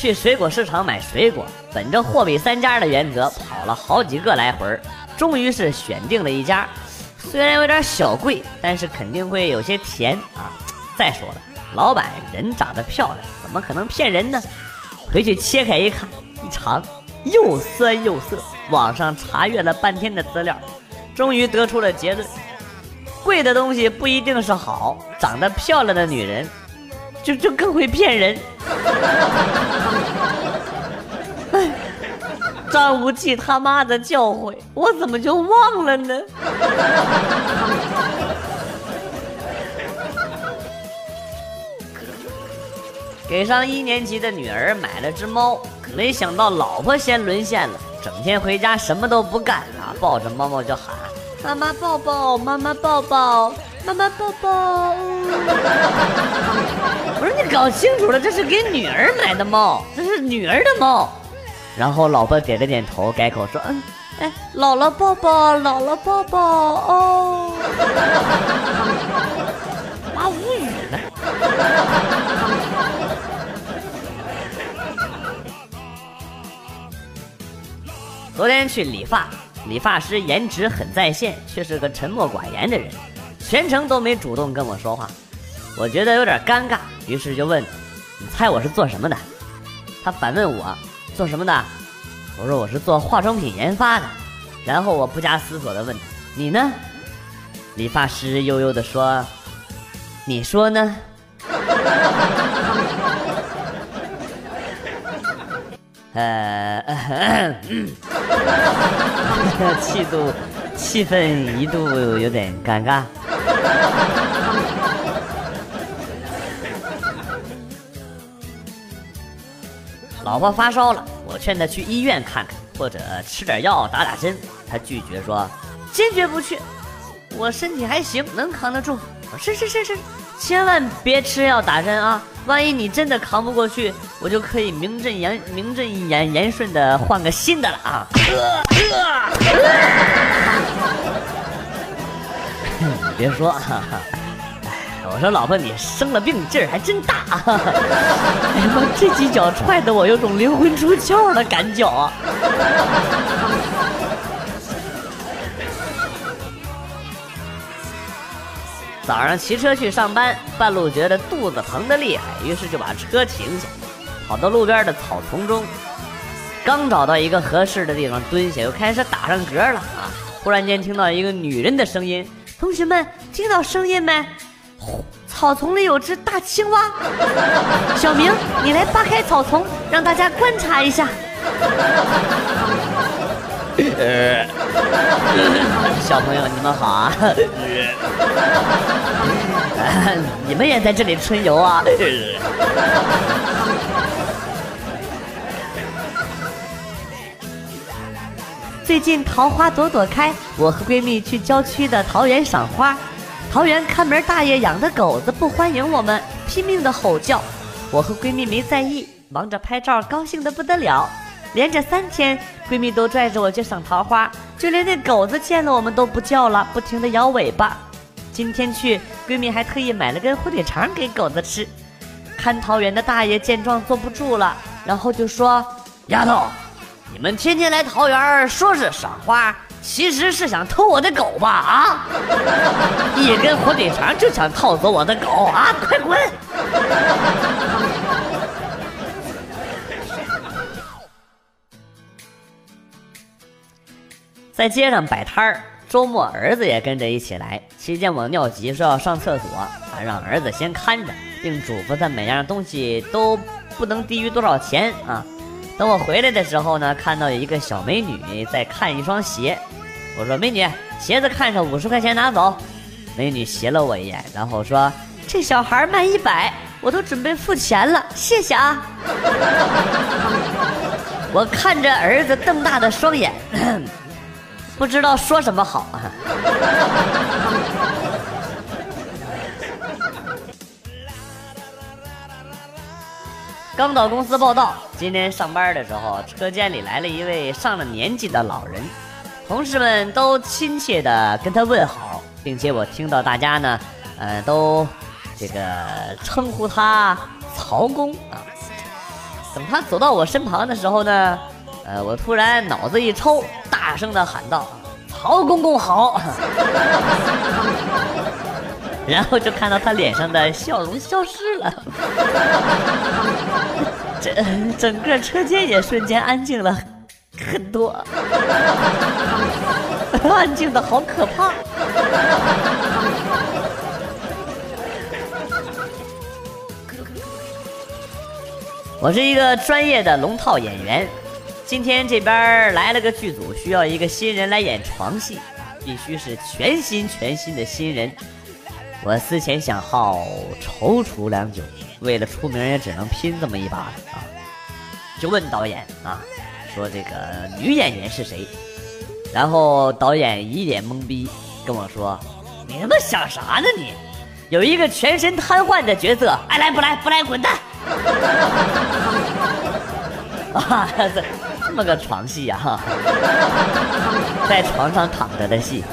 去水果市场买水果，本着货比三家的原则，跑了好几个来回，终于是选定了一家。虽然有点小贵，但是肯定会有些甜啊。再说了，老板人长得漂亮，怎么可能骗人呢？回去切开一看，一尝，又酸又涩。网上查阅了半天的资料，终于得出了结论：贵的东西不一定是好，长得漂亮的女人。就就更会骗人。哎，张无忌他妈的教诲，我怎么就忘了呢？给上一年级的女儿买了只猫，没想到老婆先沦陷了，整天回家什么都不干啊，抱着猫猫就喊：“妈妈抱抱，妈妈抱抱。”妈妈抱抱！搞清楚了，这是给女儿买的猫，这是女儿的猫。然后老婆点了点头，改口说：“嗯，哎，姥姥抱抱，姥姥抱抱哦。”妈无语了。昨天去理发，理发师颜值很在线，却是个沉默寡言的人。全程都没主动跟我说话，我觉得有点尴尬，于是就问：“你猜我是做什么的？”他反问我：“做什么的？”我说：“我是做化妆品研发的。”然后我不加思索的问：“你呢？”理发师悠悠的说：“你说呢？”呃，气度，气氛一度有点尴尬。老婆发烧了，我劝她去医院看看，或者吃点药打打针。她拒绝说：“坚决不去，我身体还行，能扛得住。”是是是是，千万别吃药打针啊！万一你真的扛不过去，我就可以名正言名正言言顺的换个新的了啊！别说，我说老婆，你生了病劲儿还真大。哎呀妈，这几脚踹得我有种灵魂出窍的感觉！早上骑车去上班，半路觉得肚子疼的厉害，于是就把车停下，跑到路边的草丛中，刚找到一个合适的地方蹲下，又开始打上嗝了啊！忽然间听到一个女人的声音。同学们听到声音没？草丛里有只大青蛙。小明，你来扒开草丛，让大家观察一下。小朋友，你们好啊！你们也在这里春游啊？最近桃花朵朵开，我和闺蜜去郊区的桃园赏花。桃园看门大爷养的狗子不欢迎我们，拼命的吼叫。我和闺蜜没在意，忙着拍照，高兴的不得了。连着三天，闺蜜都拽着我去赏桃花，就连那狗子见了我们都不叫了，不停的摇尾巴。今天去，闺蜜还特意买了根火腿肠给狗子吃。看桃园的大爷见状坐不住了，然后就说：“丫头。”你们天天来桃园说是赏花，其实是想偷我的狗吧？啊！一根火腿肠就想套走我的狗啊！快滚！在街上摆摊儿，周末儿子也跟着一起来。期间我尿急说要上厕所，还让儿子先看着，并嘱咐他每样东西都不能低于多少钱啊。等我回来的时候呢，看到有一个小美女在看一双鞋，我说：“美女，鞋子看上五十块钱拿走。”美女斜了我一眼，然后说：“这小孩卖一百，我都准备付钱了，谢谢啊。”我看着儿子瞪大的双眼，不知道说什么好啊。刚到公司报道，今天上班的时候，车间里来了一位上了年纪的老人，同事们都亲切的跟他问好，并且我听到大家呢，呃，都这个称呼他曹公啊。等他走到我身旁的时候呢，呃，我突然脑子一抽，大声的喊道：“曹公公好！” 然后就看到他脸上的笑容消失了，整整个车间也瞬间安静了很多，安静的好可怕。我是一个专业的龙套演员，今天这边来了个剧组，需要一个新人来演床戏，必须是全新全新的新人。我思前想后，踌躇良久，为了出名也只能拼这么一把了啊！就问导演啊，说这个女演员是谁？然后导演一脸懵逼，跟我说：“你他妈想啥呢你？有一个全身瘫痪的角色，爱来不来，不来滚蛋！” 啊，这这么个床戏呀，在床上躺着的戏。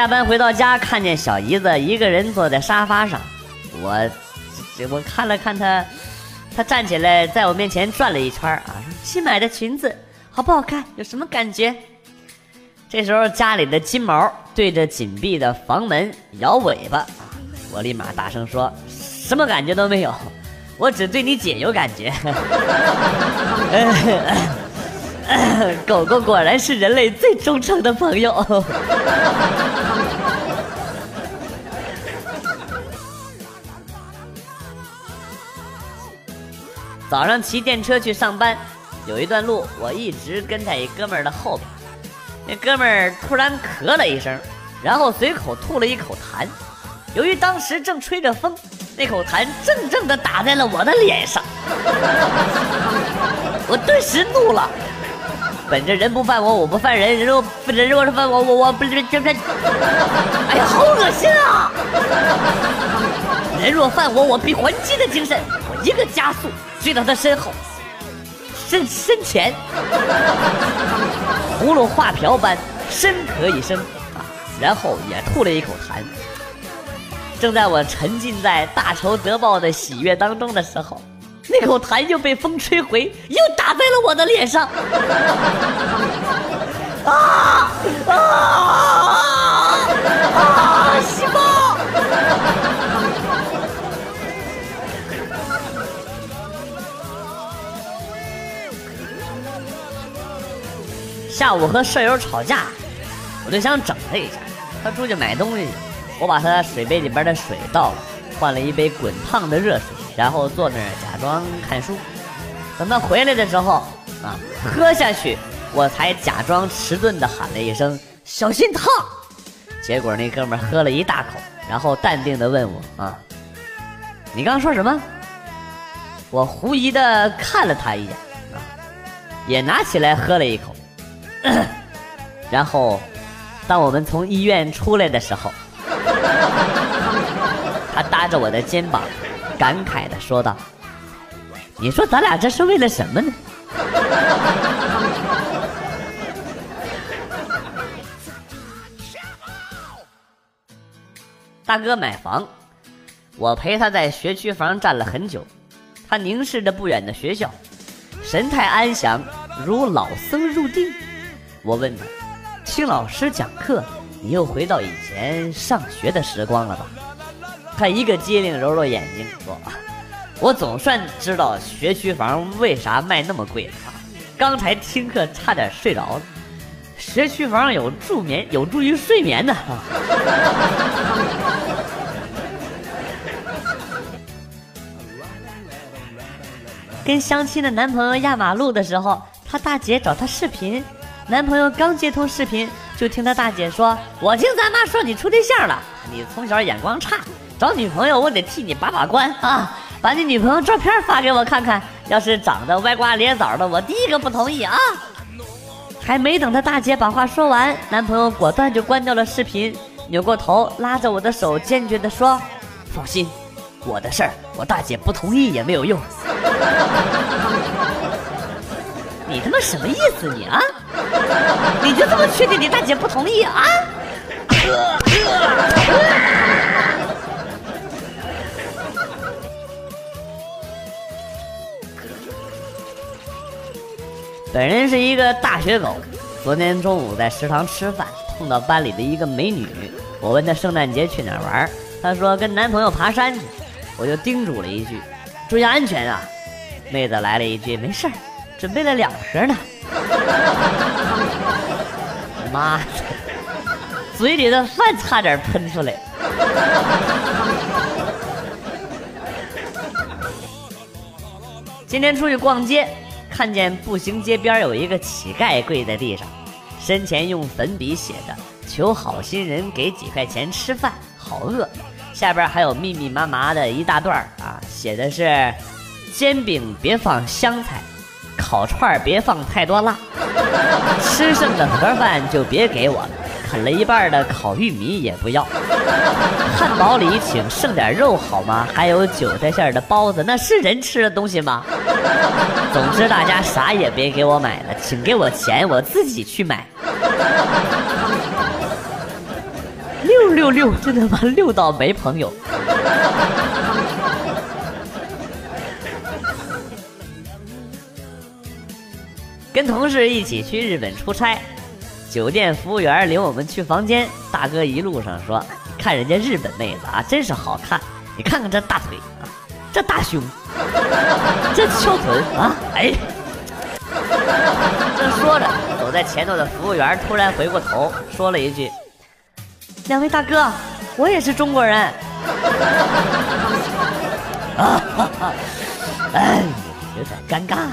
下班回到家，看见小姨子一个人坐在沙发上，我，我看了看她，她站起来在我面前转了一圈啊，新买的裙子好不好看？有什么感觉？这时候家里的金毛对着紧闭的房门摇尾巴，我立马大声说：“什么感觉都没有，我只对你姐有感觉。” 狗狗果然是人类最忠诚的朋友。早上骑电车去上班，有一段路我一直跟在一哥们儿的后边。那哥们儿突然咳了一声，然后随口吐了一口痰。由于当时正吹着风，那口痰正正的打在了我的脸上，我顿时怒了。本着人不犯我，我不犯人，人若人若是犯我，我我不不不，哎呀，好恶心啊！人若犯我，我必还击的精神，我一个加速追到他身后，身身前，葫芦画瓢般深咳一声啊，然后也吐了一口痰。正在我沉浸在大仇得报的喜悦当中的时候。那口痰又被风吹回，又打在了我的脸上。啊啊啊！西瓜。下午和舍友吵架，我就想整他一下。他出去买东西，我把他水杯里边的水倒了，换了一杯滚烫的热水。然后坐那儿假装看书，等他回来的时候，啊，喝下去，我才假装迟钝的喊了一声“小心烫”，结果那哥们喝了一大口，然后淡定的问我：“啊，你刚刚说什么？”我狐疑的看了他一眼，啊，也拿起来喝了一口，然后，当我们从医院出来的时候，他搭着我的肩膀。感慨的说道：“你说咱俩这是为了什么呢？” 大哥买房，我陪他在学区房站了很久。他凝视着不远的学校，神态安详，如老僧入定。我问他：“听老师讲课，你又回到以前上学的时光了吧？”他一个机灵，揉揉眼睛说：“我总算知道学区房为啥卖那么贵了。刚才听课差点睡着了。学区房有助眠，有助于睡眠的。跟相亲的男朋友压马路的时候，他大姐找他视频，男朋友刚接通视频，就听他大姐说：‘我听咱妈说你处对象了，你从小眼光差。’”找女朋友，我得替你把把关啊！把你女朋友照片发给我看看，要是长得歪瓜裂枣的，我第一个不同意啊！还没等他大姐把话说完，男朋友果断就关掉了视频，扭过头拉着我的手，坚决地说：“放心，我的事儿，我大姐不同意也没有用。”你他妈什么意思你啊？你就这么确定你大姐不同意啊？本人是一个大学狗，昨天中午在食堂吃饭，碰到班里的一个美女。我问她圣诞节去哪儿玩，她说跟男朋友爬山去。我就叮嘱了一句：“注意安全啊！”妹子来了一句：“没事儿，准备了两盒呢。”妈的，嘴里的饭差点喷出来。今天出去逛街，看见步行街边有一个乞丐跪在地上，身前用粉笔写着“求好心人给几块钱吃饭，好饿”，下边还有密密麻麻的一大段啊，写的是“煎饼别放香菜，烤串别放太多辣，吃剩的盒饭就别给我了。”啃了一半的烤玉米也不要，汉堡里请剩点肉好吗？还有韭菜馅的包子，那是人吃的东西吗？总之大家啥也别给我买了，请给我钱，我自己去买。六六六，真的吗？六到没朋友。跟同事一起去日本出差。酒店服务员领我们去房间，大哥一路上说：“看人家日本妹子啊，真是好看！你看看这大腿啊，这大胸，这翘臀啊，哎。”正说着，走在前头的服务员突然回过头，说了一句：“两位大哥，我也是中国人。”啊，哎，有点尴尬了。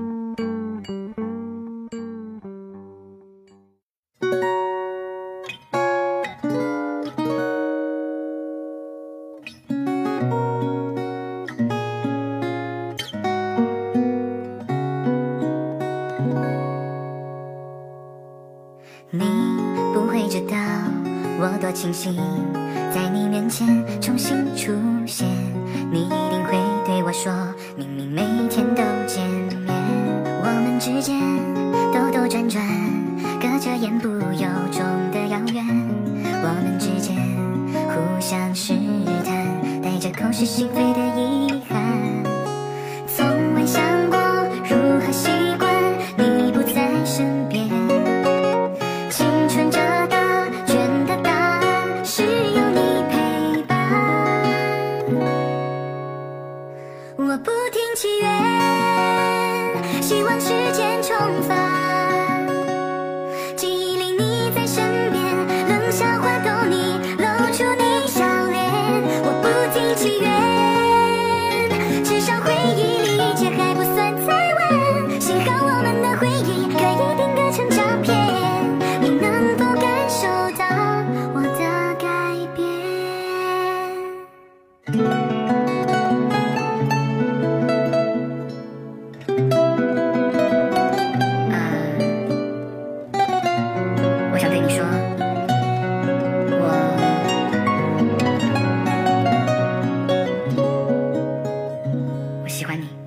清醒在你面前重新出现，你一定会对我说，明明每天都见面，我们之间兜兜转转，隔着言不由衷的遥远，我们之间互相试探，带着口是心非喜欢你。